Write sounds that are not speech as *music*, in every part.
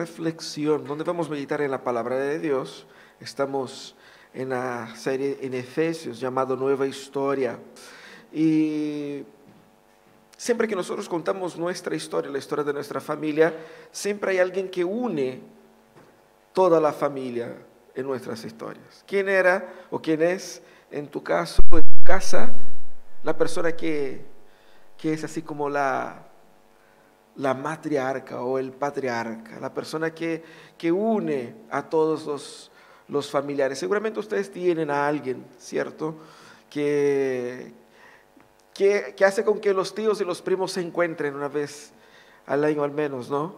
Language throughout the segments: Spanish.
reflexión donde vamos a meditar en la palabra de Dios. Estamos en la serie en Efesios llamado Nueva Historia. Y siempre que nosotros contamos nuestra historia, la historia de nuestra familia, siempre hay alguien que une toda la familia en nuestras historias. ¿Quién era o quién es, en tu caso, en tu casa, la persona que, que es así como la, la matriarca o el patriarca, la persona que, que une a todos los, los, familiares. Seguramente ustedes tienen a alguien, ¿cierto? Que, que, que, hace con que los tíos y los primos se encuentren una vez al año al menos, ¿no?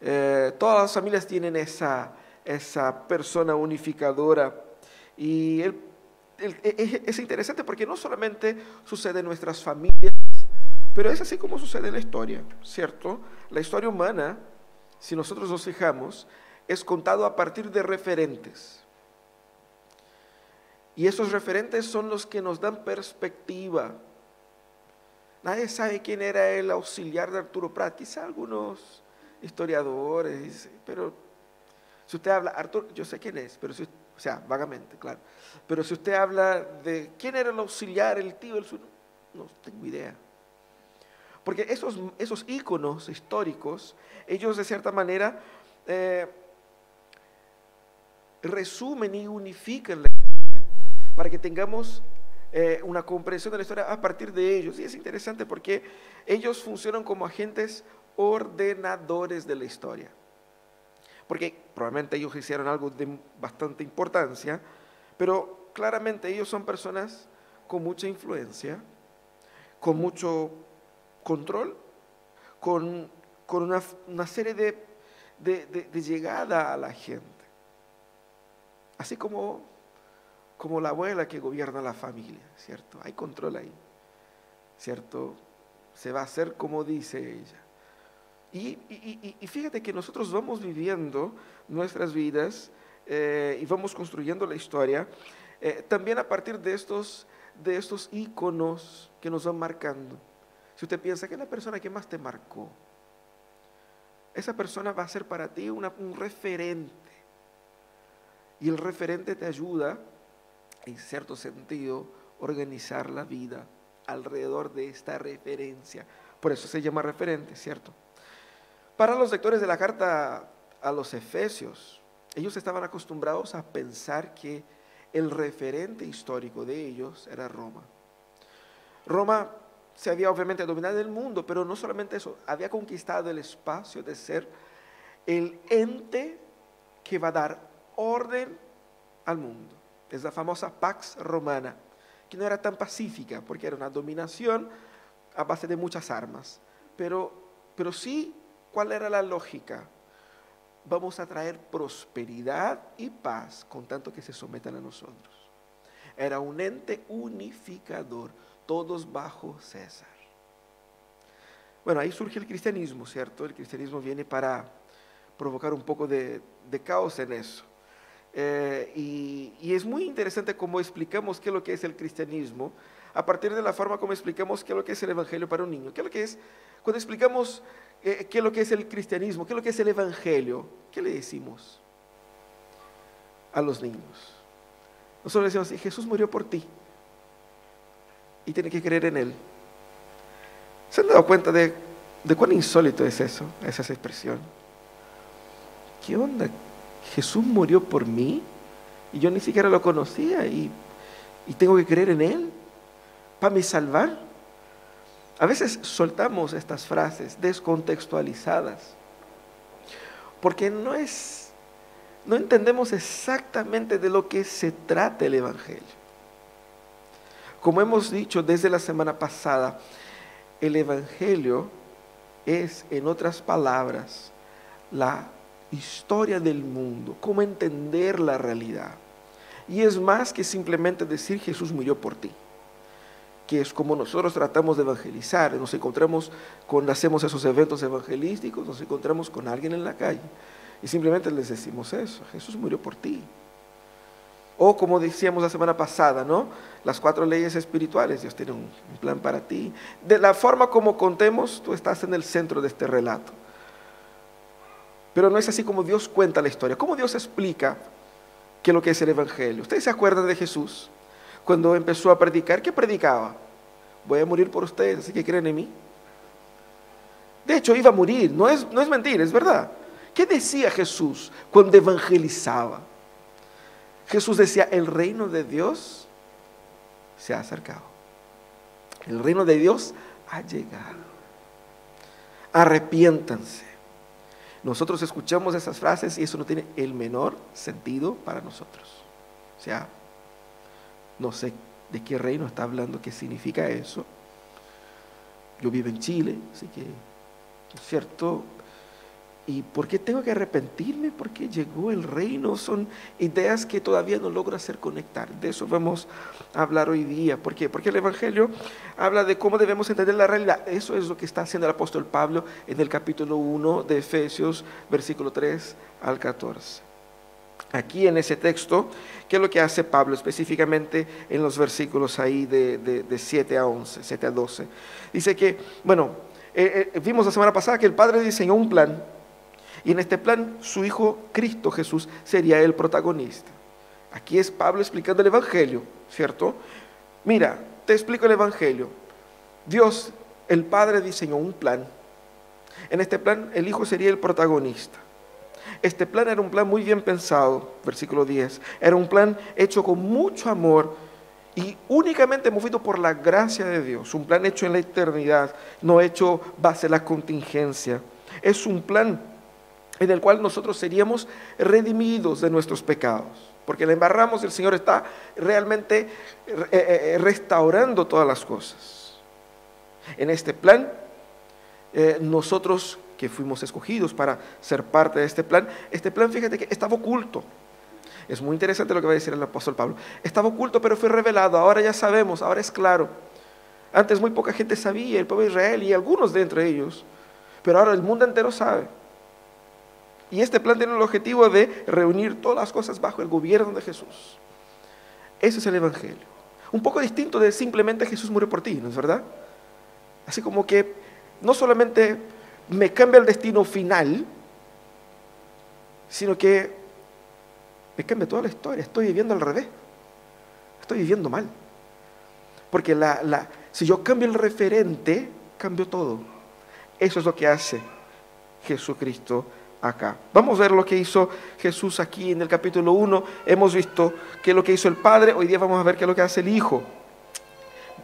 Eh, todas las familias tienen esa, esa persona unificadora y e, e, es interesante porque no solamente sucede en nuestras familias, pero es así como sucede en la historia, ¿cierto? La historia humana, si nosotros nos fijamos, es contado a partir de referentes. Y esos referentes son los que nos dan perspectiva. Nadie sabe quién era el auxiliar de Arturo Prat, quizá algunos historiadores, pero si usted habla, Arturo, yo sé quién es, pero o sea, vagamente, claro, pero si usted habla de quién era el auxiliar, el tío, el no tengo idea. Porque esos, esos íconos históricos, ellos de cierta manera eh, resumen y unifican la historia para que tengamos eh, una comprensión de la historia a partir de ellos. Y es interesante porque ellos funcionan como agentes ordenadores de la historia. Porque probablemente ellos hicieron algo de bastante importancia, pero claramente ellos son personas con mucha influencia, con mucho control, con, una, serie de, de, llegada a la gente. Así como, como la abuela que gobierna la familia, ¿cierto? Hay control ahí, ¿cierto? Se va a hacer como dice ella. Y, fíjate que nosotros vamos viviendo nuestras vidas eh, y vamos construyendo la historia eh, también a partir de estos, de estos íconos que nos van marcando. Si usted piensa que es la persona que más te marcó, esa persona va a ser para ti un referente. Y el referente te ayuda, en cierto sentido, organizar la vida alrededor de esta referencia. Por eso se llama referente, ¿cierto? Para los lectores de la carta a los Efesios, ellos estaban acostumbrados a pensar que el referente histórico de ellos era Roma. Roma se había obviamente dominado el mundo, pero no solamente eso, había conquistado el espacio de ser el ente que va a dar orden al mundo. Es la famosa Pax Romana, que no era tan pacífica, porque era una dominación a base de muchas armas. Pero, pero sí, ¿cuál era la lógica? Vamos a traer prosperidad y paz con tanto que se sometan a nosotros. Era un ente unificador todos bajo César. Bueno, ahí surge el cristianismo, ¿cierto? El cristianismo viene para provocar un poco de, caos en eso. Eh, y, es muy interesante cómo explicamos qué es lo que es el cristianismo, a partir de la forma como explicamos qué es lo que es el evangelio para un niño. ¿Qué es lo que es? Cuando explicamos eh, qué es lo que es el cristianismo, qué es lo que es el evangelio, ¿qué le decimos a los niños? Nosotros decimos, Jesús murió por ti y tiene que creer en Él. ¿Se han dado cuenta de, cuán insólito es eso, esa expresión? ¿Qué onda? Jesús murió por mí y yo ni siquiera lo conocía y, tengo que creer en Él para me salvar. A veces soltamos estas frases descontextualizadas porque no entendemos exactamente de lo que se trata el Evangelio. Como hemos dicho desde la semana pasada, el Evangelio es, en otras palabras, la historia del mundo, cómo entender la realidad. Y es más que simplemente decir Jesús murió por ti, que es como nosotros tratamos de evangelizar. Nos encontramos cuando hacemos esos eventos evangelísticos, nos encontramos con alguien en la calle y simplemente les decimos eso, Jesús murió por ti. O como decíamos la semana pasada, ¿no? Las cuatro leyes espirituales, Dios tiene un, plan para ti. De la forma como contemos, tú estás en el centro de este relato. Pero no es así como Dios cuenta la historia. ¿Cómo Dios explica qué es lo que es el Evangelio? ¿Ustedes se acuerdan de Jesús? Cuando empezó a predicar, ¿qué predicaba? Voy a morir por ustedes, así que creen en mí. De hecho, iba a morir, no es, no es mentira, es verdad. ¿Qué decía Jesús cuando evangelizaba? Jesús decía, el reino de Dios se ha acercado. El reino de Dios ha llegado. Arrepiéntanse. Nosotros escuchamos esas frases y eso no tiene el menor sentido para nosotros. O sea, no sé de qué reino está hablando, qué significa eso. Yo vivo en Chile, así que, es cierto, ¿Y por qué tengo que arrepentirme? Porque llegó el reino. Son ideas que todavía no logro hacer conectar. De eso vamos a hablar hoy día. ¿Por qué? Porque el Evangelio habla de cómo debemos entender la realidad. Eso es lo que está haciendo el apóstol Pablo en el capítulo 1 de Efesios, versículo 3 al 14. Aquí en ese texto, ¿qué es lo que hace Pablo específicamente en los versículos ahí de, de, 7 a 11, 7 a 12? Dice que, bueno, eh, eh, vimos la semana pasada que el Padre diseñó un plan y en este plan, su Hijo Cristo Jesús sería el protagonista. Aquí es Pablo explicando el Evangelio, ¿cierto? Mira, te explico el Evangelio. Dios, el Padre, diseñó un plan. En este plan, el Hijo sería el protagonista. Este plan era un plan muy bien pensado, versículo 10. Era un plan hecho con mucho amor y únicamente movido por la gracia de Dios. Un plan hecho en la eternidad, no hecho base a la contingencia. Es un plan en el cual nosotros seríamos redimidos de nuestros pecados. Porque le embarramos, el Señor está realmente eh, eh, eh, restaurando todas las cosas. En este plan, nosotros que fuimos escogidos para ser parte de este plan, este plan, fíjate que estaba oculto. Es muy interesante lo que va a decir el apóstol Pablo. Estaba oculto, pero fue revelado. Ahora ya sabemos, ahora es claro. Antes muy poca gente sabía, el pueblo de Israel y algunos de entre ellos. Pero ahora el mundo entero sabe. Y este plan tiene el objetivo de reunir todas las cosas bajo el gobierno de Jesús. Ese es el Evangelio. Un poco distinto de simplemente Jesús murió por ti, ¿no es verdad? Así como que no solamente me cambia el destino final, sino que me cambia toda la historia. Estoy viviendo al revés. Estoy viviendo mal. Porque la, si yo cambio el referente, cambio todo. Eso es lo que hace Jesucristo Vamos a ver lo que hizo Jesús aquí en el capítulo 1. Hemos visto qué es lo que hizo el Padre, hoy día vamos a ver qué es lo que hace el Hijo.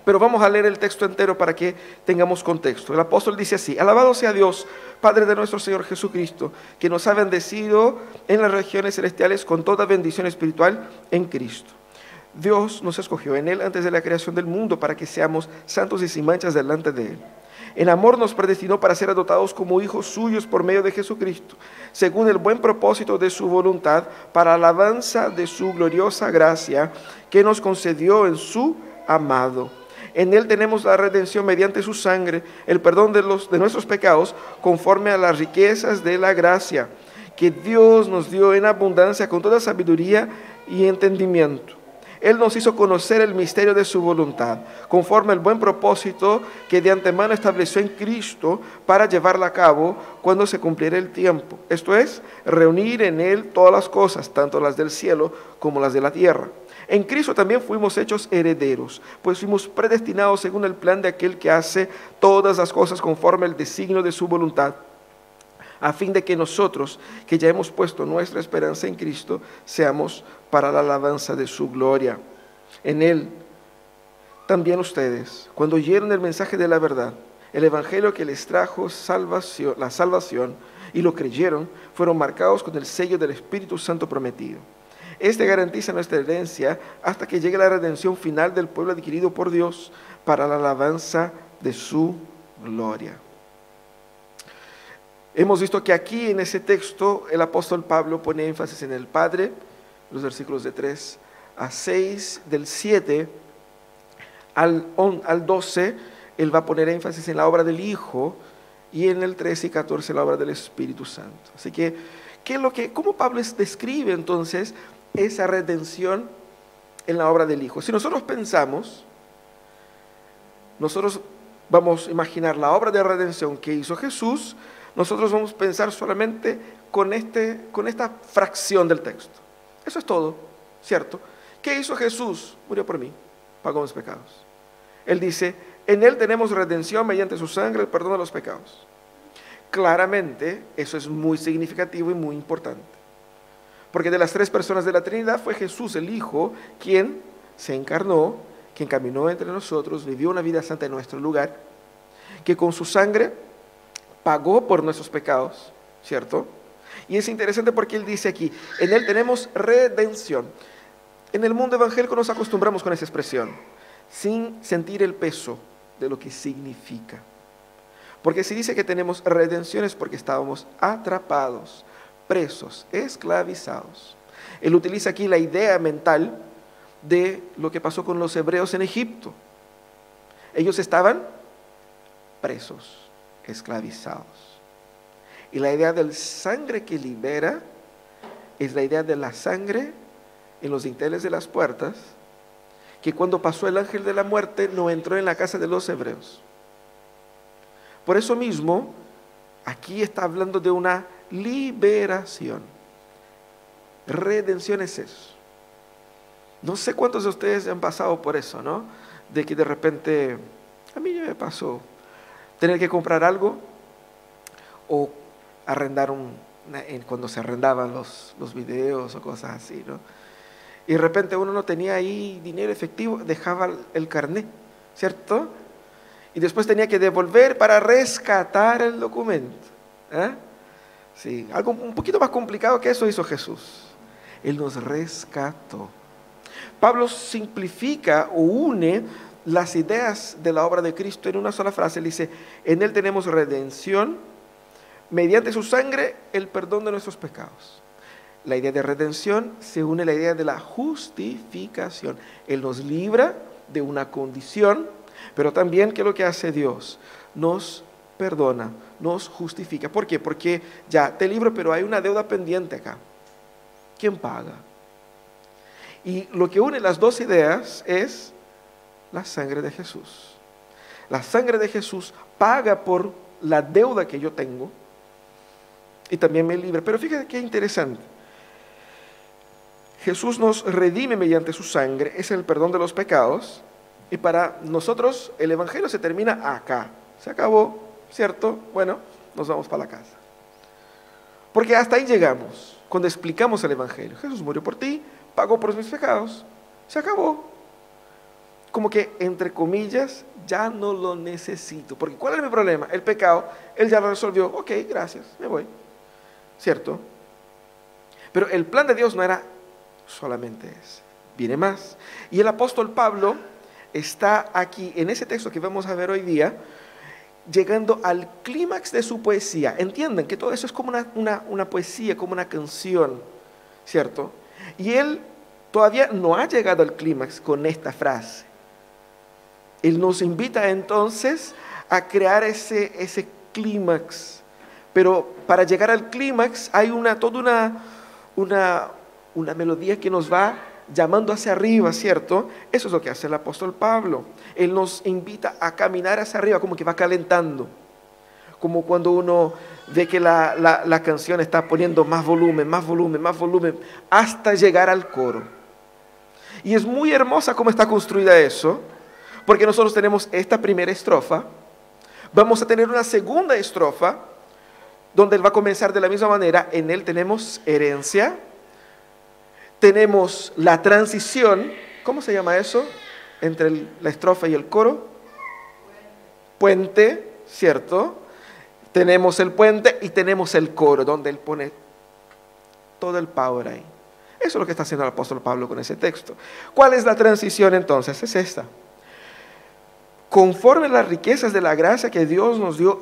Pero vamos a leer el texto entero para que tengamos contexto. El apóstol dice así, alabado sea Dios, Padre de nuestro Señor Jesucristo, que nos ha bendecido en las regiones celestiales con toda bendición espiritual en Cristo. Dios nos escogió en Él antes de la creación del mundo para que seamos santos y sin manchas delante de Él. En amor nos predestinó para ser adoptados como hijos suyos por medio de Jesucristo, según el buen propósito de su voluntad, para alabanza de su gloriosa gracia que nos concedió en su amado. En Él tenemos la redención mediante su sangre, el perdón de, los, de nuestros pecados, conforme a las riquezas de la gracia que Dios nos dio en abundancia con toda sabiduría y entendimiento él nos hizo conocer el misterio de su voluntad, conforme al buen propósito que de antemano estableció en Cristo para llevarla a cabo cuando se cumpliera el tiempo. Esto es, reunir en Él todas las cosas, tanto las del cielo como las de la tierra. En Cristo también fuimos hechos herederos, pues fuimos predestinados según el plan de aquel que hace todas las cosas conforme al designio de su voluntad a fin de que nosotros, que ya hemos puesto nuestra esperanza en Cristo, seamos para la alabanza de su gloria. En Él, también ustedes, cuando oyeron el mensaje de la verdad, el Evangelio que les trajo salvación, la salvación, y lo creyeron, fueron marcados con el sello del Espíritu Santo prometido. Este garantiza nuestra herencia hasta que llegue la redención final del pueblo adquirido por Dios para la alabanza de su gloria. Hemos visto que aquí en ese texto el apóstol Pablo pone énfasis en el Padre, los versículos de 3 a 6, del 7 al, al 12, él va a poner énfasis en la obra del Hijo y en el 13 y 14 la obra del Espíritu Santo. Así que, ¿qué es lo que, ¿cómo Pablo describe entonces esa redención en la obra del Hijo? Si nosotros pensamos, nosotros vamos a imaginar la obra de redención que hizo Jesús, nosotros vamos a pensar solamente con, este, con esta fracción del texto. Eso es todo, ¿cierto? ¿Qué hizo Jesús? Murió por mí, pagó mis pecados. Él dice, en Él tenemos redención mediante su sangre, el perdón de los pecados. Claramente, eso es muy significativo y muy importante. Porque de las tres personas de la Trinidad fue Jesús el Hijo quien se encarnó, quien caminó entre nosotros, vivió una vida santa en nuestro lugar, que con su sangre pagó por nuestros pecados, ¿cierto? Y es interesante porque él dice aquí, en él tenemos redención. En el mundo evangélico nos acostumbramos con esa expresión, sin sentir el peso de lo que significa. Porque si dice que tenemos redención es porque estábamos atrapados, presos, esclavizados. Él utiliza aquí la idea mental de lo que pasó con los hebreos en Egipto. Ellos estaban presos, esclavizados. Y la idea del sangre que libera es la idea de la sangre en los dinteles de las puertas, que cuando pasó el ángel de la muerte no entró en la casa de los hebreos. Por eso mismo, aquí está hablando de una liberación. Redención es eso. No sé cuántos de ustedes han pasado por eso, ¿no? De que de repente, a mí me pasó, tener que comprar algo o arrendar un, cuando se arrendaban los, los videos o cosas así, ¿no? Y de repente uno no tenía ahí dinero efectivo, dejaba el carnet, ¿cierto? Y después tenía que devolver para rescatar el documento. ¿eh? Sí, algo un poquito más complicado que eso hizo Jesús. Él nos rescató. Pablo simplifica o une las ideas de la obra de Cristo en una sola frase. Él dice, en Él tenemos redención, mediante su sangre el perdón de nuestros pecados. La idea de redención se une a la idea de la justificación. Él nos libra de una condición, pero también, ¿qué es lo que hace Dios? Nos perdona, nos justifica. ¿Por qué? Porque ya te libro, pero hay una deuda pendiente acá. ¿Quién paga? Y lo que une las dos ideas es la sangre de Jesús. La sangre de Jesús paga por la deuda que yo tengo y también me libra. Pero fíjate qué interesante. Jesús nos redime mediante su sangre, es el perdón de los pecados. Y para nosotros el Evangelio se termina acá. Se acabó, ¿cierto? Bueno, nos vamos para la casa. Porque hasta ahí llegamos, cuando explicamos el Evangelio. Jesús murió por ti, pagó por mis pecados, se acabó. Como que, entre comillas, ya no lo necesito. Porque ¿cuál es mi problema? El pecado, Él ya lo resolvió. Ok, gracias, me voy. ¿Cierto? Pero el plan de Dios no era solamente ese. Viene más. Y el apóstol Pablo está aquí, en ese texto que vamos a ver hoy día, llegando al clímax de su poesía. Entiendan que todo eso es como una, una, poesía, como una canción, ¿cierto? Y él todavía no ha llegado al clímax con esta frase. Él nos invita entonces a crear ese, ese clímax. Pero para llegar al clímax hay una, toda una, una, una melodía que nos va llamando hacia arriba, ¿cierto? Eso es lo que hace el apóstol Pablo. Él nos invita a caminar hacia arriba, como que va calentando. Como cuando uno ve que la, la, canción está poniendo más volumen, más volumen, más volumen, hasta llegar al coro. Y es muy hermosa cómo está construida eso, porque nosotros tenemos esta primera estrofa, vamos a tener una segunda estrofa, donde él va a comenzar de la misma manera, en él tenemos herencia, tenemos la transición, ¿cómo se llama eso? Entre la estrofa y el coro. Puente, ¿cierto? Tenemos el puente y tenemos el coro, donde él pone todo el power ahí. Eso es lo que está haciendo el apóstol Pablo con ese texto. ¿Cuál es la transición entonces? Es esta. Conforme las riquezas de la gracia que Dios nos dio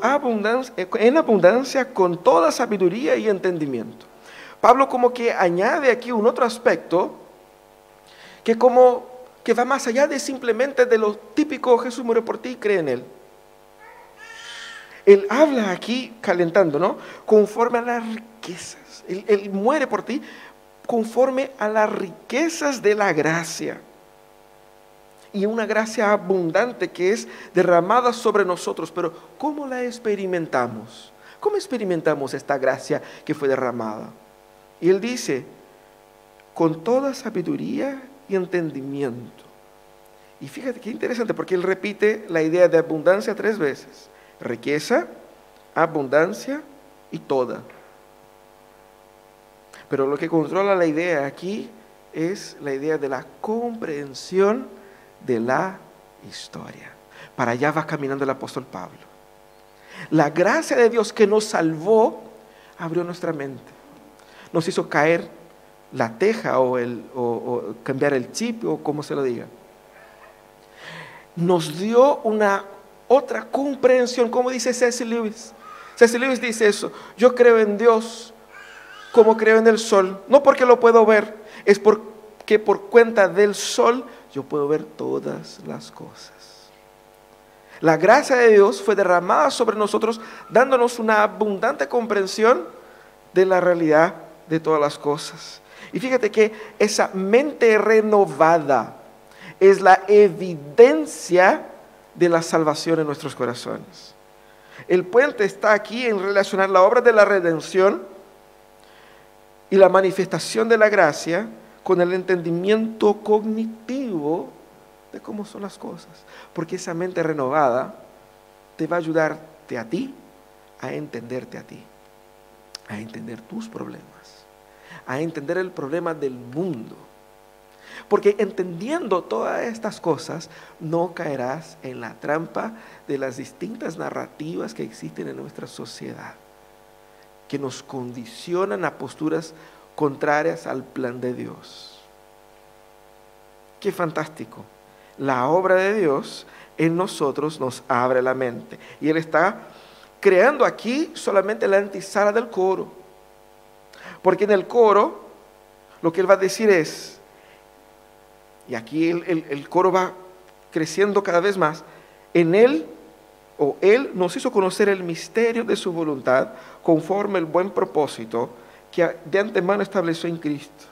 en abundancia con toda sabiduría y entendimiento. Pablo como que añade aquí un otro aspecto que como que va más allá de simplemente de lo típico Jesús murió por ti y cree en él. Él habla aquí calentando, ¿no? Conforme a las riquezas. Él muere por ti conforme a las riquezas de la gracia. Y una gracia abundante que es derramada sobre nosotros. Pero ¿cómo la experimentamos? ¿Cómo experimentamos esta gracia que fue derramada? Y él dice, con toda sabiduría y entendimiento. Y fíjate qué interesante, porque él repite la idea de abundancia tres veces. Riqueza, abundancia y toda. Pero lo que controla la idea aquí es la idea de la comprensión de la historia. Para allá va caminando el apóstol Pablo. La gracia de Dios que nos salvó abrió nuestra mente. Nos hizo caer la teja o, el, o, cambiar el chip o como se lo diga. Nos dio una otra comprensión, como dice Cecil Lewis. Cecil Lewis dice eso, yo creo en Dios como creo en el sol, no porque lo puedo ver, es porque por cuenta del sol yo puedo ver todas las cosas. La gracia de Dios fue derramada sobre nosotros, dándonos una abundante comprensión de la realidad de todas las cosas. Y fíjate que esa mente renovada es la evidencia de la salvación en nuestros corazones. El puente está aquí en relacionar la obra de la redención y la manifestación de la gracia con el entendimiento cognitivo de cómo son las cosas. Porque esa mente renovada te va a ayudarte a ti a entenderte a ti, a entender tus problemas, a entender el problema del mundo. Porque entendiendo todas estas cosas, no caerás en la trampa de las distintas narrativas que existen en nuestra sociedad que nos condicionan a posturas contrarias al plan de Dios. Qué fantástico. La obra de Dios en nosotros nos abre la mente. Y Él está creando aquí solamente la antesala del coro. Porque en el coro lo que Él va a decir es, y aquí el, el coro va creciendo cada vez más, en Él o Él nos hizo conocer el misterio de su voluntad conforme el buen propósito que de antemano estableció en Cristo.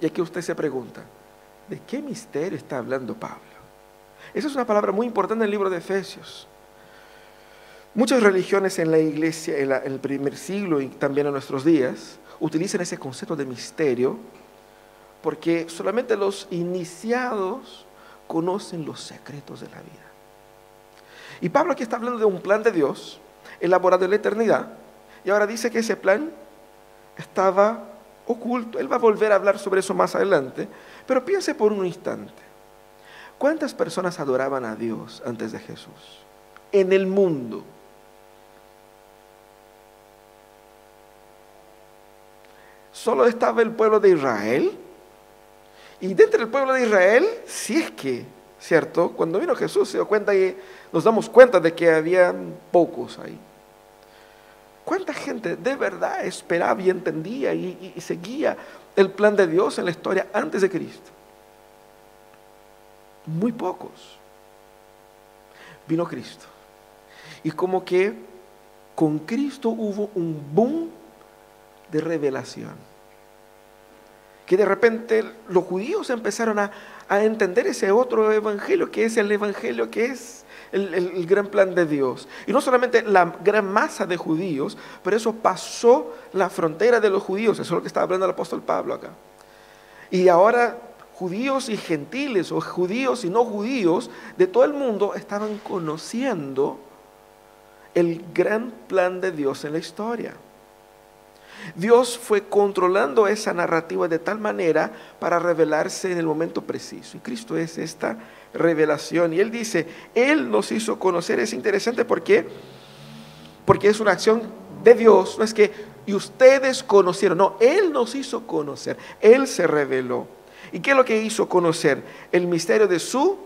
Y aquí usted se pregunta, ¿de qué misterio está hablando Pablo? Esa es una palabra muy importante en el libro de Efesios. Muchas religiones en la iglesia, en, en el primer siglo y también en nuestros días, utilizan ese concepto de misterio porque solamente los iniciados conocen los secretos de la vida. Y Pablo aquí está hablando de un plan de Dios elaborado en la eternidad. Y ahora dice que ese plan estaba oculto. Él va a volver a hablar sobre eso más adelante. Pero piense por un instante. ¿Cuántas personas adoraban a Dios antes de Jesús? En el mundo. Solo estaba el pueblo de Israel. Y dentro del pueblo de Israel, si es que, ¿cierto? Cuando vino Jesús se dio cuenta que nos damos cuenta de que habían pocos ahí. ¿Cuánta gente de verdad esperaba y entendía y, seguía el plan de Dios en la historia antes de Cristo? Muy pocos. Vino Cristo. Y como que con Cristo hubo un boom de revelación. Que de repente los judíos empezaron a, a entender ese otro evangelio, que es el evangelio que es el, gran plan de Dios. Y no solamente la gran masa de judíos, pero eso pasó la frontera de los judíos. Eso es lo que está hablando el apóstol Pablo acá. Y ahora judíos y gentiles, o judíos y no judíos, de todo el mundo estaban conociendo el gran plan de Dios en la historia. Dios fue controlando esa narrativa de tal manera para revelarse en el momento preciso. Y Cristo es esta revelación. Y Él dice, Él nos hizo conocer. Es interesante porque, porque es una acción de Dios. No es que y ustedes conocieron, no, Él nos hizo conocer. Él se reveló. ¿Y qué es lo que hizo conocer? El misterio de su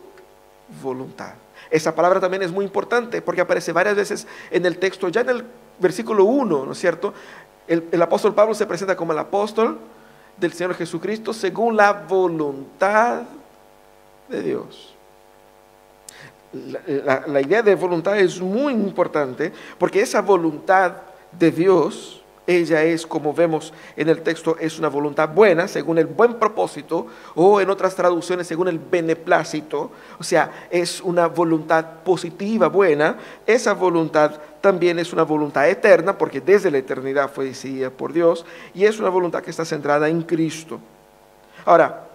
voluntad. Esa palabra también es muy importante porque aparece varias veces en el texto, ya en el versículo 1, ¿no es cierto? El, apóstol Pablo se presenta como el apóstol del Señor Jesucristo según la voluntad de Dios. La, idea de voluntad es muy importante porque esa voluntad de Dios, ella es, como vemos en el texto, es una voluntad buena, según el buen propósito, o en otras traducciones, según el beneplácito, o sea, es una voluntad positiva, buena. Esa voluntad también es una voluntad eterna, porque desde la eternidad fue decidida por Dios, y es una voluntad que está centrada en Cristo. Ahora,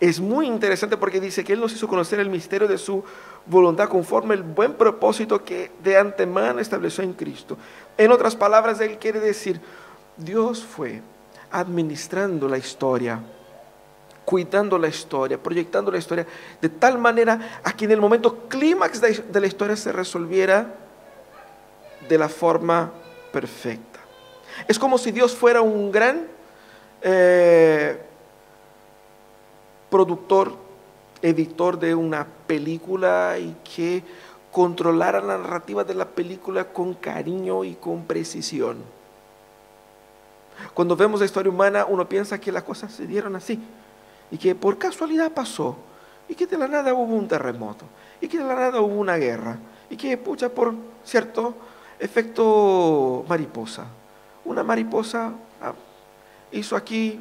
es muy interesante porque dice que Él nos hizo conocer el misterio de su voluntad conforme el buen propósito que de antemano estableció en Cristo. En otras palabras, Él quiere decir, Dios fue administrando la historia, cuidando la historia, proyectando la historia, de tal manera a que en el momento clímax de la historia se resolviera de la forma perfecta. Es como si Dios fuera un gran eh, productor, editor de una película y que controlara la narrativa de la película con cariño y con precisión. Cuando vemos la historia humana, uno piensa que las cosas se dieron así y que por casualidad pasó y que de la nada hubo un terremoto y que de la nada hubo una guerra y que, pucha, por cierto efecto mariposa. Una mariposa ah, hizo aquí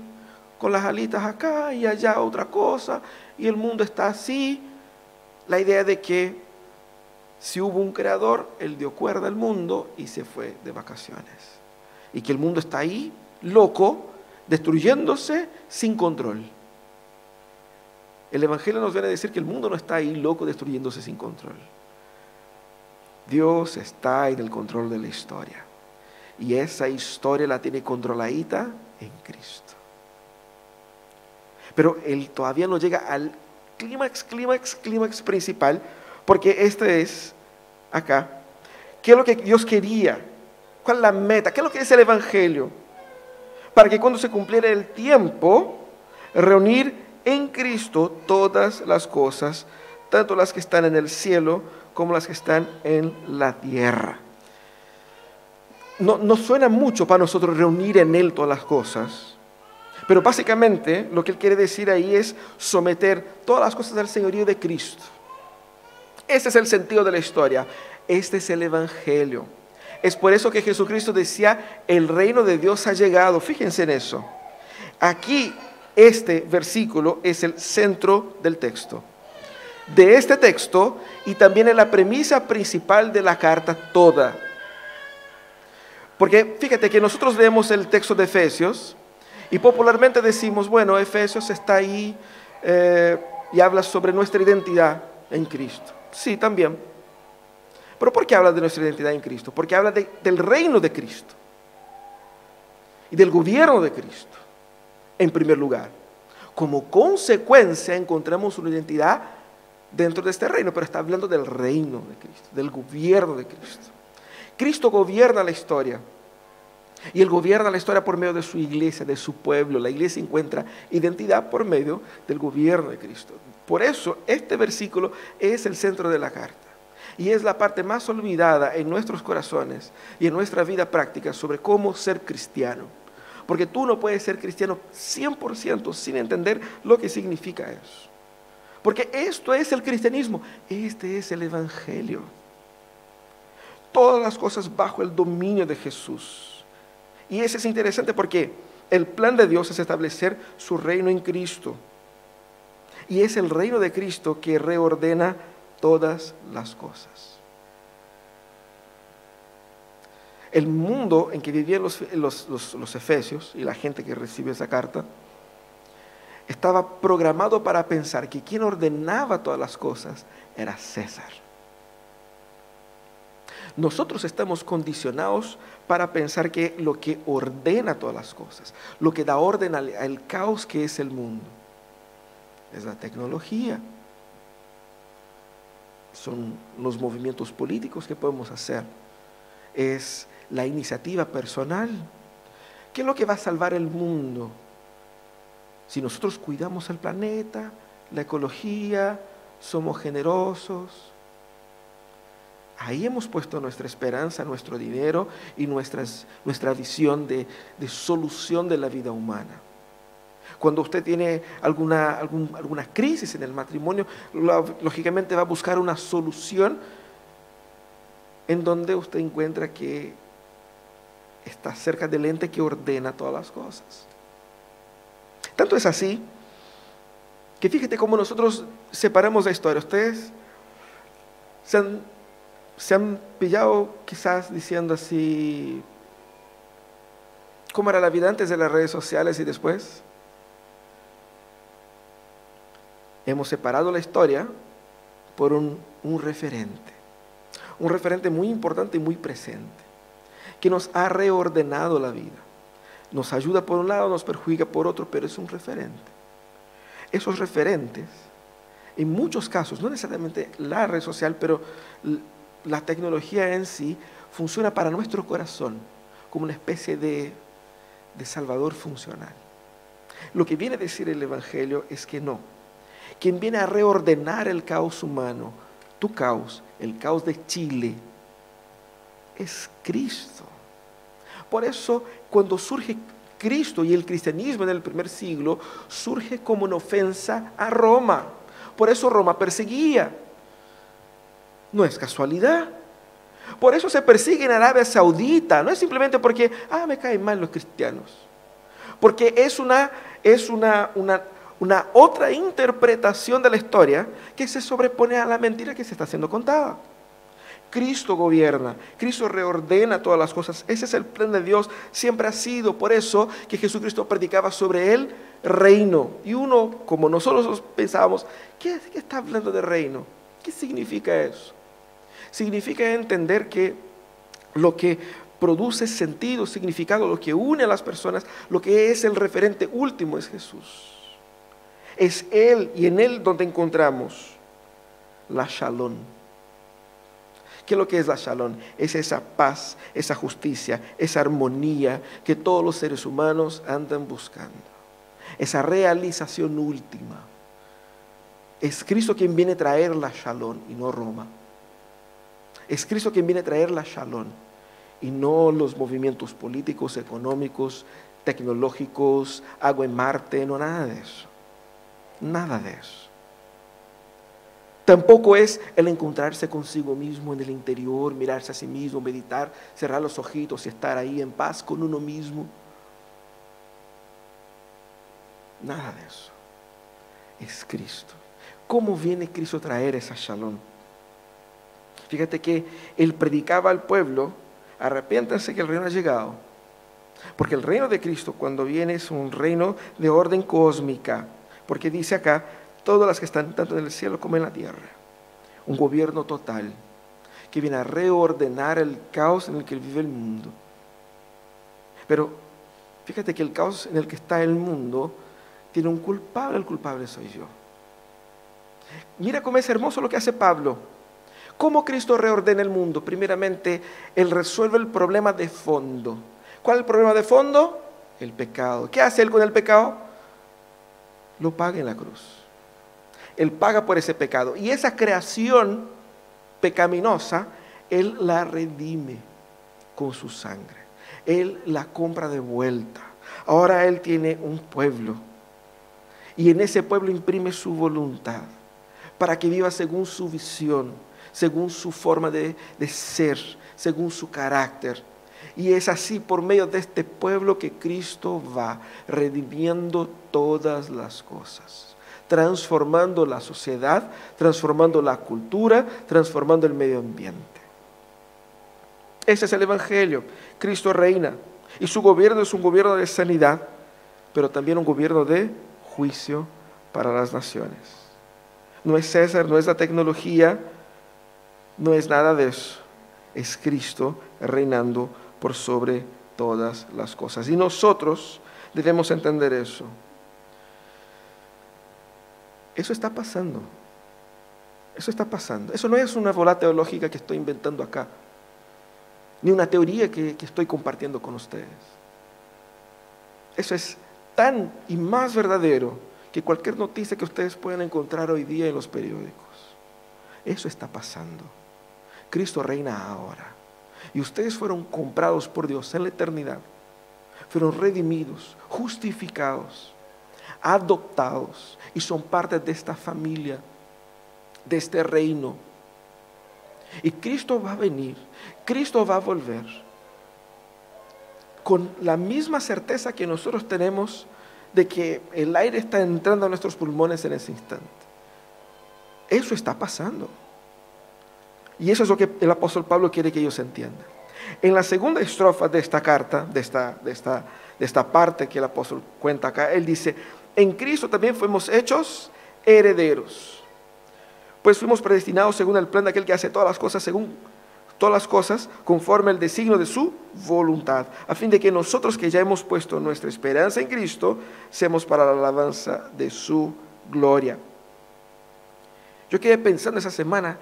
con las alitas acá y allá otra cosa, y el mundo está así. La idea de que si hubo un creador, él dio cuerda al mundo y se fue de vacaciones. Y que el mundo está ahí, loco, destruyéndose sin control. El Evangelio nos viene a decir que el mundo no está ahí loco, destruyéndose sin control. Dios está en el control de la historia. Y esa historia la tiene controladita en Cristo. Pero él todavía no llega al clímax, clímax, clímax principal, porque este es acá. ¿Qué es lo que Dios quería? ¿Cuál es la meta? ¿Qué es lo que es el Evangelio? Para que cuando se cumpliera el tiempo, reunir en Cristo todas las cosas, tanto las que están en el cielo como las que están en la tierra. No, no suena mucho para nosotros reunir en Él todas las cosas, pero básicamente lo que él quiere decir ahí es someter todas las cosas al señorío de Cristo. Ese es el sentido de la historia. Este es el Evangelio. Es por eso que Jesucristo decía, el reino de Dios ha llegado. Fíjense en eso. Aquí este versículo es el centro del texto. De este texto y también en la premisa principal de la carta toda. Porque fíjate que nosotros leemos el texto de Efesios y popularmente decimos, bueno, Efesios está ahí eh, y habla sobre nuestra identidad en Cristo. Sí, también. Pero ¿por qué habla de nuestra identidad en Cristo? Porque habla del reino de Cristo y del gobierno de Cristo, en primer lugar. Como consecuencia encontramos una identidad dentro de este reino, pero está hablando del reino de Cristo, del gobierno de Cristo. Cristo gobierna la historia. Y Él gobierna la historia por medio de su iglesia, de su pueblo. La iglesia encuentra identidad por medio del gobierno de Cristo. Por eso este versículo es el centro de la carta. Y es la parte más olvidada en nuestros corazones y en nuestra vida práctica sobre cómo ser cristiano. Porque tú no puedes ser cristiano 100% sin entender lo que significa eso. Porque esto es el cristianismo, este es el Evangelio. Todas las cosas bajo el dominio de Jesús. Y eso es interesante porque el plan de Dios es establecer su reino en Cristo. Y es el reino de Cristo que reordena todas las cosas. El mundo en que vivían los, los, efesios y la gente que recibe esa carta estaba programado para pensar que quien ordenaba todas las cosas era César. Nosotros estamos condicionados para pensar que lo que ordena todas las cosas, lo que da orden al, caos que es el mundo, es la tecnología, son los movimientos políticos que podemos hacer, es la iniciativa personal. ¿Qué es lo que va a salvar el mundo? Si nosotros cuidamos el planeta, la ecología, somos generosos, Ahí hemos puesto nuestra esperanza, nuestro dinero y nuestra visión de, solución de la vida humana. Cuando usted tiene alguna, alguna crisis en el matrimonio, lógicamente va a buscar una solución en donde usted encuentra que está cerca del ente que ordena todas las cosas. Tanto es así que fíjate cómo nosotros separamos la historia. Ustedes se han se han pillado quizás diciendo así, ¿cómo era la vida antes de las redes sociales y después? Hemos separado la historia por un, referente, un referente muy importante y muy presente, que nos ha reordenado la vida. Nos ayuda por un lado, nos perjudica por otro, pero es un referente. Esos referentes, en muchos casos, no necesariamente la red social, pero la tecnología en sí funciona para nuestro corazón como una especie de, de salvador funcional. Lo que viene a decir el Evangelio es que no. Quien viene a reordenar el caos humano, tu caos, el caos de Chile, es Cristo. Por eso, cuando surge Cristo y el cristianismo en el primer siglo, surge como una ofensa a Roma. Por eso Roma perseguía. No es casualidad. Por eso se persigue en Arabia Saudita. No es simplemente porque, ah, me caen mal los cristianos. Porque es una, es una, una, una otra interpretación de la historia que se sobrepone a la mentira que se está haciendo contada. Cristo gobierna, Cristo reordena todas las cosas. Ese es el plan de Dios, siempre ha sido. Por eso que Jesucristo predicaba sobre el reino. Y uno, como nosotros pensábamos, ¿qué, ¿qué está hablando de reino? ¿Qué significa eso? Significa entender que lo que produce sentido, significado, lo que une a las personas, lo que es el referente último es Jesús. Es Él y en Él donde encontramos la shalom ¿Qué es lo que es la shalom? Es esa paz, esa justicia, esa armonía que todos los seres humanos andan buscando. Esa realización última. Es Cristo quien viene a traer la shalom y no Roma. Es Cristo quien viene a traer la shalom y no los movimientos políticos, económicos, tecnológicos, agua en Marte, no nada de eso. Nada de eso. Tampoco es el encontrarse consigo mismo en el interior, mirarse a sí mismo, meditar, cerrar los ojitos y estar ahí en paz con uno mismo. Nada de eso. Es Cristo. ¿Cómo viene Cristo a traer esa shalom? Fíjate que él predicaba al pueblo, arrepiéntanse que el reino ha llegado. Porque el reino de Cristo cuando viene es un reino de orden cósmica. Porque dice acá, todas las que están tanto en el cielo como en la tierra. Un gobierno total que viene a reordenar el caos en el que vive el mundo. Pero fíjate que el caos en el que está el mundo tiene un culpable, el culpable soy yo. Mira cómo es hermoso lo que hace Pablo. ¿Cómo Cristo reordena el mundo? Primeramente, Él resuelve el problema de fondo. ¿Cuál es el problema de fondo? El pecado. ¿Qué hace Él con el pecado? Lo paga en la cruz. Él paga por ese pecado. Y esa creación pecaminosa, Él la redime con su sangre. Él la compra de vuelta. Ahora Él tiene un pueblo. Y en ese pueblo imprime su voluntad para que viva según su visión, según su forma de, ser, según su carácter. Y es así por medio de este pueblo que Cristo va redimiendo todas las cosas transformando la sociedad, transformando la cultura, transformando el medio ambiente. Ese es el Evangelio. Cristo reina y su gobierno es un gobierno de sanidad, pero también un gobierno de juicio para las naciones. No es César, no es la tecnología, no es nada de eso. Es Cristo reinando por sobre todas las cosas. Y nosotros debemos entender eso. Eso está pasando. Eso está pasando. Eso no es una bola teológica que estoy inventando acá, ni una teoría que, estoy compartiendo con ustedes. Eso es tan y más verdadero que cualquier noticia que ustedes puedan encontrar hoy día en los periódicos. Eso está pasando. Cristo reina ahora. Y ustedes fueron comprados por Dios en la eternidad. Fueron redimidos, justificados adoptados y son parte de esta familia, de este reino. Y Cristo va a venir, Cristo va a volver con la misma certeza que nosotros tenemos de que el aire está entrando a nuestros pulmones en ese instante. Eso está pasando. Y eso es lo que el apóstol Pablo quiere que ellos entiendan. En la segunda estrofa de esta carta, de esta, de esta, de esta parte que el apóstol cuenta acá, él dice, en Cristo también fuimos hechos herederos. Pues fuimos predestinados según el plan de aquel que hace todas las cosas según todas las cosas conforme al designio de su voluntad, a fin de que nosotros que ya hemos puesto nuestra esperanza en Cristo, seamos para la alabanza de su gloria. Yo quedé pensando esa semana,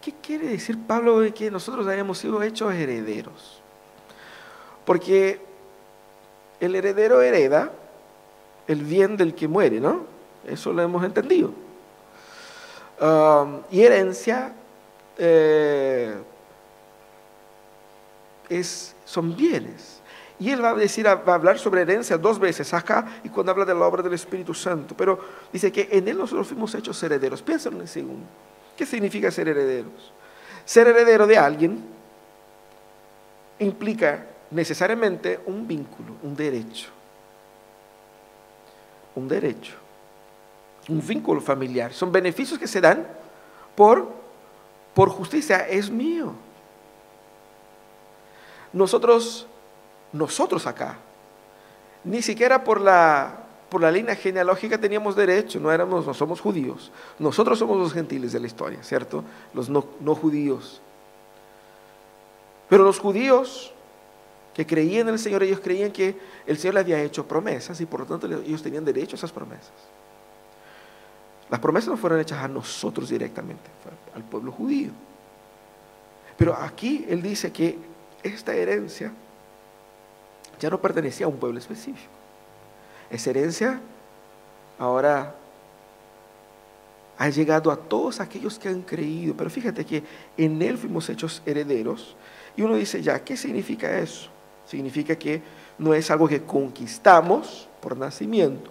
¿qué quiere decir Pablo de que nosotros hayamos sido hechos herederos? Porque el heredero hereda el bien del que muere, ¿no? Eso lo hemos entendido. Um, y herencia eh, es, son bienes. Y él va a decir, va a hablar sobre herencia dos veces acá y cuando habla de la obra del Espíritu Santo. Pero dice que en él nosotros fuimos hechos herederos. Piensen un segundo. ¿Qué significa ser herederos? Ser heredero de alguien implica necesariamente un vínculo, un derecho. Un derecho. Un vínculo familiar. Son beneficios que se dan por, por justicia. Es mío. Nosotros, nosotros acá, ni siquiera por la, por la línea genealógica teníamos derecho, no éramos, no somos judíos. Nosotros somos los gentiles de la historia, ¿cierto? Los no, judíos. Pero los judíos que creían en el Señor, ellos creían que el Señor les había hecho promesas y por lo tanto ellos tenían derecho a esas promesas. Las promesas no fueron hechas a nosotros directamente, al pueblo judío. Pero aquí Él dice que esta herencia ya no pertenecía a un pueblo específico. Esa herencia ahora ha llegado a todos aquellos que han creído. Pero fíjate que en Él fuimos hechos herederos. Y uno dice, ya, ¿qué significa eso? Significa que no es algo que conquistamos por nacimiento,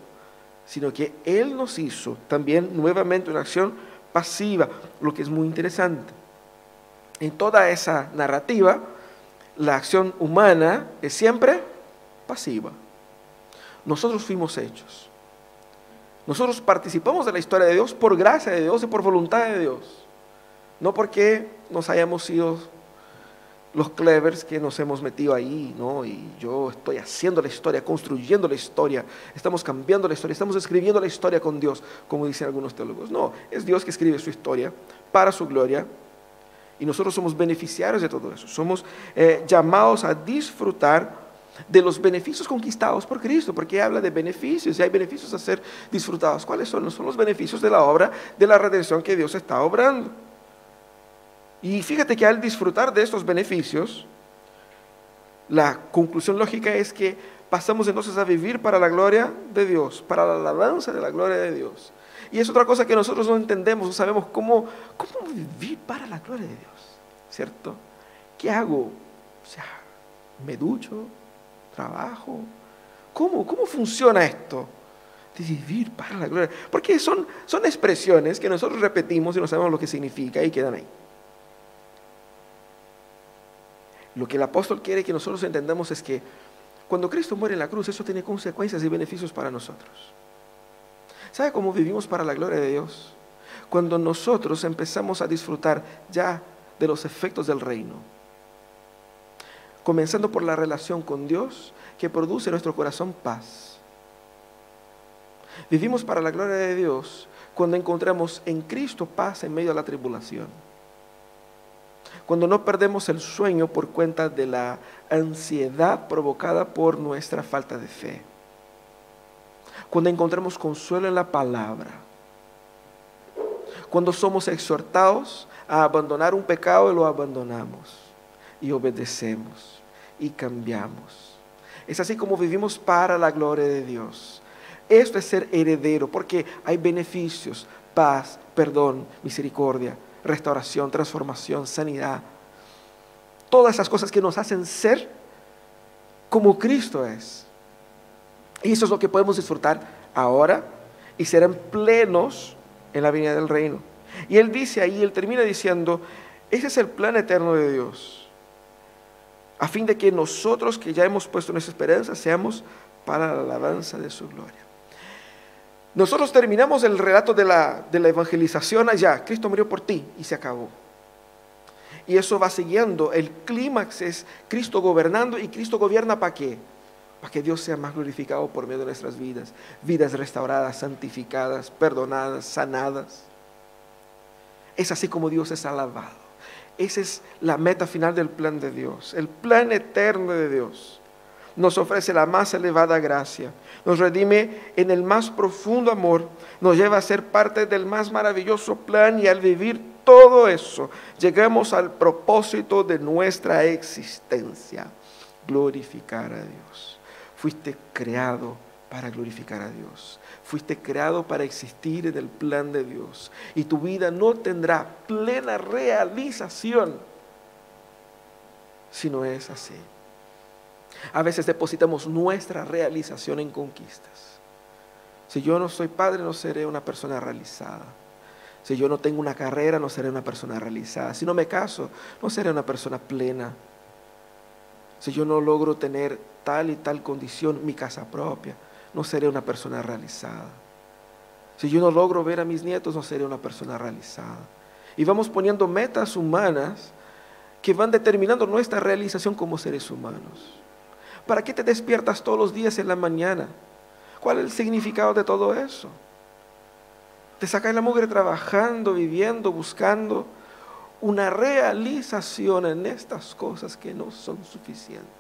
sino que Él nos hizo también nuevamente una acción pasiva, lo que es muy interesante. En toda esa narrativa, la acción humana es siempre pasiva. Nosotros fuimos hechos. Nosotros participamos de la historia de Dios por gracia de Dios y por voluntad de Dios. No porque nos hayamos sido los clevers que nos hemos metido ahí, ¿no? Y yo estoy haciendo la historia, construyendo la historia, estamos cambiando la historia, estamos escribiendo la historia con Dios, como dicen algunos teólogos. No, es Dios que escribe su historia para su gloria y nosotros somos beneficiarios de todo eso. Somos eh, llamados a disfrutar de los beneficios conquistados por Cristo, porque habla de beneficios y hay beneficios a ser disfrutados. ¿Cuáles son? Son los beneficios de la obra de la redención que Dios está obrando. Y fíjate que al disfrutar de estos beneficios, la conclusión lógica es que pasamos entonces a vivir para la gloria de Dios, para la alabanza de la gloria de Dios. Y es otra cosa que nosotros no entendemos, no sabemos cómo, cómo vivir para la gloria de Dios, ¿cierto? ¿Qué hago? O sea, me ducho, trabajo. ¿Cómo, cómo funciona esto? De vivir para la gloria. Porque son, son expresiones que nosotros repetimos y no sabemos lo que significa y quedan ahí. Lo que el apóstol quiere que nosotros entendamos es que cuando Cristo muere en la cruz, eso tiene consecuencias y beneficios para nosotros. ¿Sabe cómo vivimos para la gloria de Dios? Cuando nosotros empezamos a disfrutar ya de los efectos del reino. Comenzando por la relación con Dios que produce en nuestro corazón paz. Vivimos para la gloria de Dios cuando encontramos en Cristo paz en medio de la tribulación. Cuando no perdemos el sueño por cuenta de la ansiedad provocada por nuestra falta de fe cuando encontramos consuelo en la palabra, cuando somos exhortados a abandonar un pecado y lo abandonamos y obedecemos y cambiamos. Es así como vivimos para la gloria de Dios. Esto es ser heredero porque hay beneficios, paz, perdón, misericordia, restauración, transformación, sanidad. Todas esas cosas que nos hacen ser como Cristo es. Y eso es lo que podemos disfrutar ahora y serán plenos en la venida del reino. Y él dice ahí, él termina diciendo, ese es el plan eterno de Dios, a fin de que nosotros que ya hemos puesto nuestra esperanza seamos para la alabanza de su gloria. Nosotros terminamos el relato de la, de la evangelización allá, Cristo murió por ti y se acabó. Y eso va siguiendo. El clímax es Cristo gobernando y Cristo gobierna para qué? Para que Dios sea más glorificado por medio de nuestras vidas. Vidas restauradas, santificadas, perdonadas, sanadas. Es así como Dios es alabado. Esa es la meta final del plan de Dios, el plan eterno de Dios. Nos ofrece la más elevada gracia, nos redime en el más profundo amor, nos lleva a ser parte del más maravilloso plan y al vivir todo eso, llegamos al propósito de nuestra existencia, glorificar a Dios. Fuiste creado para glorificar a Dios. Fuiste creado para existir en el plan de Dios. Y tu vida no tendrá plena realización si no es así. A veces depositamos nuestra realización en conquistas. Si yo no soy padre, no seré una persona realizada. Si yo no tengo una carrera, no seré una persona realizada. Si no me caso, no seré una persona plena. Si yo no logro tener tal y tal condición, mi casa propia, no seré una persona realizada. Si yo no logro ver a mis nietos, no seré una persona realizada. Y vamos poniendo metas humanas que van determinando nuestra realización como seres humanos. ¿Para qué te despiertas todos los días en la mañana? ¿Cuál es el significado de todo eso? Te sacas la mugre trabajando, viviendo, buscando una realización en estas cosas que no son suficientes.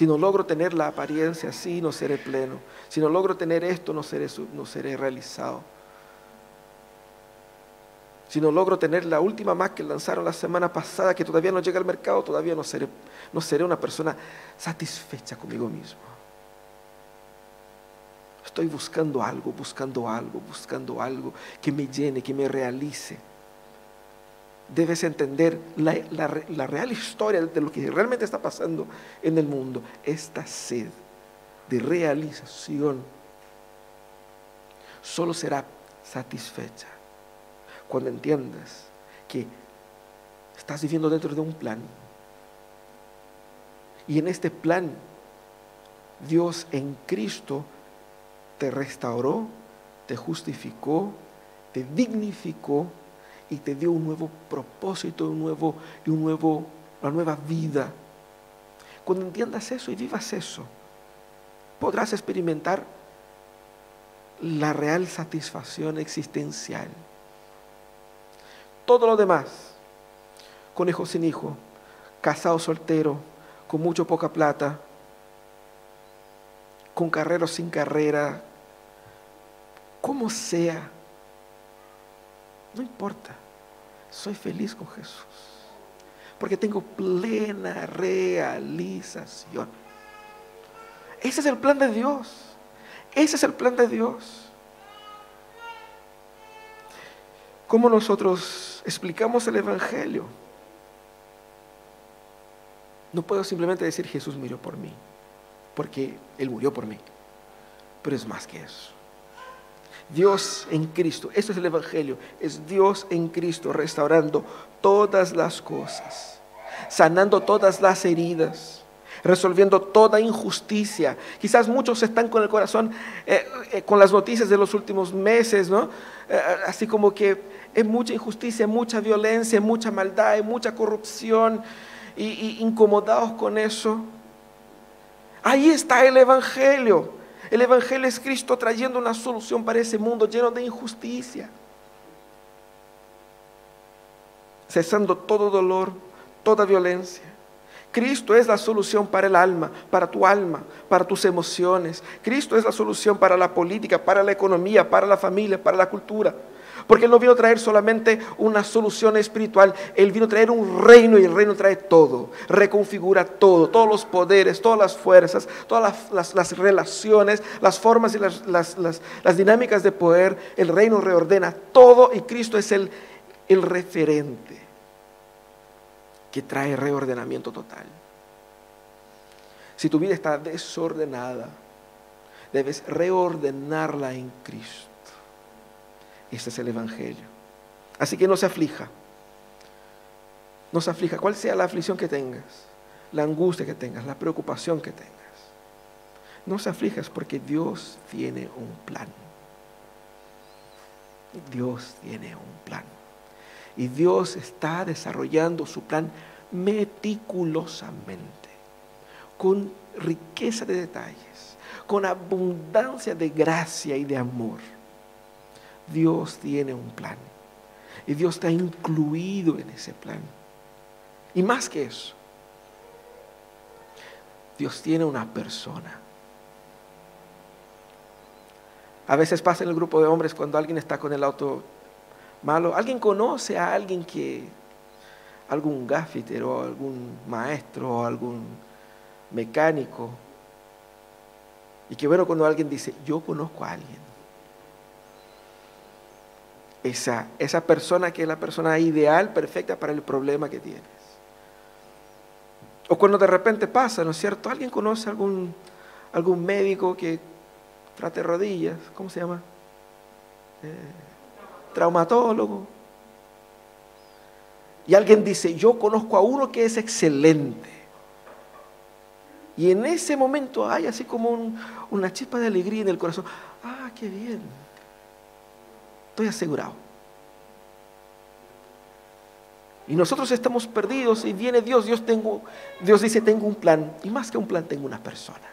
Si no logro tener la apariencia así, no seré pleno. Si no logro tener esto, no seré, no seré realizado. Si no logro tener la última Mac que lanzaron la semana pasada, que todavía no llega al mercado, todavía no seré, no seré una persona satisfecha conmigo mismo. Estoy buscando algo, buscando algo, buscando algo que me llene, que me realice debes entender la, real historia de lo que realmente está pasando en el mundo. Esta sed de realización solo será satisfecha cuando entiendas que estás viviendo dentro de un plan. Y en este plan, Dios en Cristo te restauró, te justificó, te dignificó y te dio un nuevo propósito, un nuevo, y un nuevo, una nueva vida. Cuando entiendas eso y vivas eso, podrás experimentar la real satisfacción existencial. Todo lo demás, con hijo sin hijo, casado soltero, con mucho poca plata, con carrera o sin carrera, como sea, no importa. Soy feliz con Jesús. Porque tengo plena realización. Ese es el plan de Dios. Ese es el plan de Dios. ¿Cómo nosotros explicamos el Evangelio? No puedo simplemente decir Jesús murió por mí, porque Él murió por mí. Pero es más que eso. Dios en Cristo. Esto es el Evangelio. Es Dios en Cristo restaurando todas las cosas, sanando todas las heridas, resolviendo toda injusticia. Quizás muchos están con el corazón eh, eh, con las noticias de los últimos meses, ¿no? Eh, así como que hay mucha injusticia, mucha violencia, mucha maldad, mucha corrupción y, y incomodados con eso. Ahí está el Evangelio. El Evangelio es Cristo trayendo una solución para ese mundo lleno de injusticia. Cesando todo dolor, toda violencia. Cristo es la solución para el alma, para tu alma, para tus emociones. Cristo es la solución para la política, para la economía, para la familia, para la cultura. Porque Él no vino a traer solamente una solución espiritual, Él vino a traer un reino y el reino trae todo, reconfigura todo, todos los poderes, todas las fuerzas, todas las, relaciones, las formas y las, dinámicas de poder. El reino reordena todo y Cristo es el, el referente que trae reordenamiento total. Si tu vida está desordenada, debes reordenarla en Cristo. Este es el Evangelio. Así que no se aflija. No se aflija. Cuál sea la aflicción que tengas, la angustia que tengas, la preocupación que tengas. No se aflijas porque Dios tiene un plan. Dios tiene un plan. Y Dios está desarrollando su plan meticulosamente, con riqueza de detalles, con abundancia de gracia y de amor. Dios tiene un plan. Y Dios está incluido en ese plan. Y más que eso, Dios tiene una persona. A veces pasa en el grupo de hombres cuando alguien está con el auto malo. Alguien conoce a alguien que, algún gaffiter o algún maestro o algún mecánico. Y que bueno cuando alguien dice, yo conozco a alguien. Esa, esa persona que es la persona ideal, perfecta para el problema que tienes. O cuando de repente pasa, ¿no es cierto? Alguien conoce algún, algún médico que trate rodillas, ¿cómo se llama? Eh, traumatólogo. Y alguien dice, yo conozco a uno que es excelente. Y en ese momento hay así como una chispa de alegría en el corazón. Ah, qué bien. Estoy asegurado. Y nosotros estamos perdidos y viene Dios, Dios, tengo, Dios dice, tengo un plan. Y más que un plan, tengo una persona.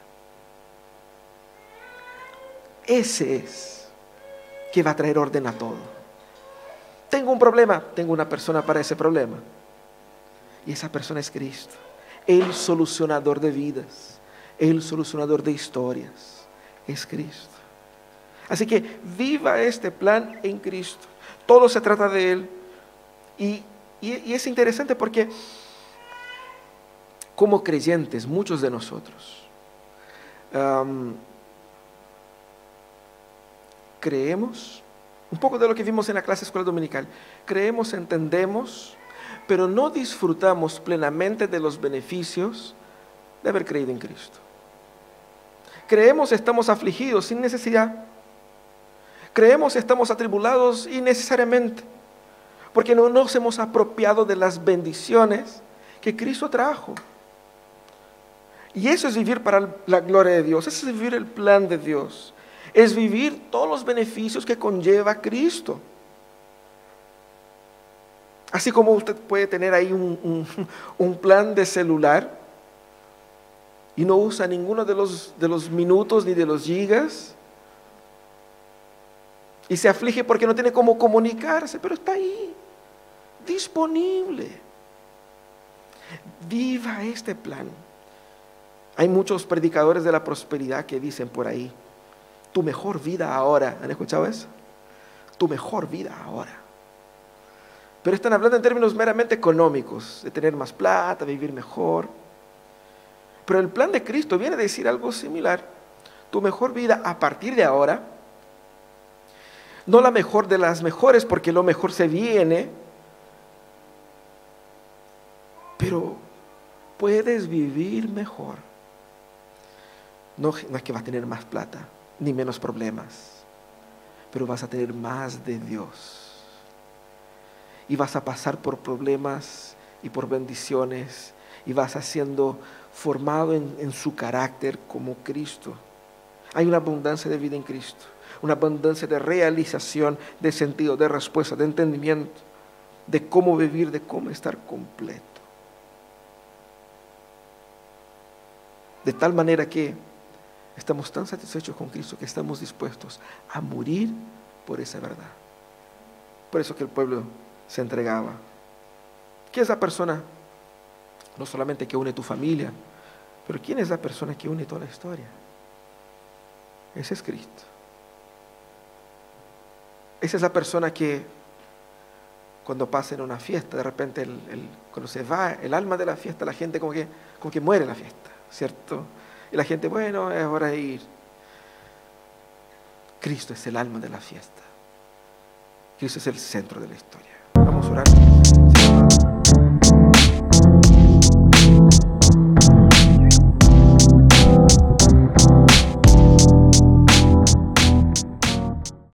Ese es que va a traer orden a todo. Tengo un problema, tengo una persona para ese problema. Y esa persona es Cristo, el solucionador de vidas, el solucionador de historias. Es Cristo. Así que viva este plan en Cristo. Todo se trata de Él. Y, es interesante porque como creyentes, muchos de nosotros, creemos un poco de lo que vimos en la clase escuela dominical. Creemos, entendemos, pero no disfrutamos plenamente de los beneficios de haber creído en Cristo. Creemos, estamos afligidos sin necesidad. Creemos, estamos atribulados innecesariamente, porque no nos hemos apropiado de las bendiciones que Cristo trajo. Y eso es vivir para la gloria de Dios, eso es vivir el plan de Dios es vivir todos los beneficios que conlleva Cristo. Así como usted puede tener ahí un, *laughs* plan de celular y no usa ninguno de los, de los minutos ni de los gigas y se aflige porque no tiene cómo comunicarse, pero está ahí, disponible. Viva este plan. Hay muchos predicadores de la prosperidad que dicen por ahí, tu mejor vida ahora. ¿Han escuchado eso? Tu mejor vida ahora. Pero están hablando en términos meramente económicos, de tener más plata, vivir mejor. Pero el plan de Cristo viene a decir algo similar. Tu mejor vida a partir de ahora, no la mejor de las mejores, porque lo mejor se viene, pero puedes vivir mejor. No, es que vas a tener más plata, ni menos problemas, pero vas a tener más de Dios. Y vas a pasar por problemas y por bendiciones y vas a siendo formado en su carácter como Cristo. Hay una abundancia de vida en Cristo, una abundancia de realización, de sentido, de respuesta, de entendimiento, de cómo vivir, de cómo estar completo. De tal manera que Estamos tan satisfechos con Cristo que estamos dispuestos a morir por esa verdad. Por eso que el pueblo se entregaba. ¿Quién es la persona? No solamente que une tu familia, pero ¿quién es la persona que une toda la historia? Ese es Cristo. Esa es la persona que cuando pasa en una fiesta, de repente el, cuando se va el alma de la fiesta, la gente como que, como que muere la fiesta, ¿cierto? Y la gente, bueno, es hora de ir. Cristo es el alma de la fiesta. Cristo es el centro de la historia. Vamos a orar.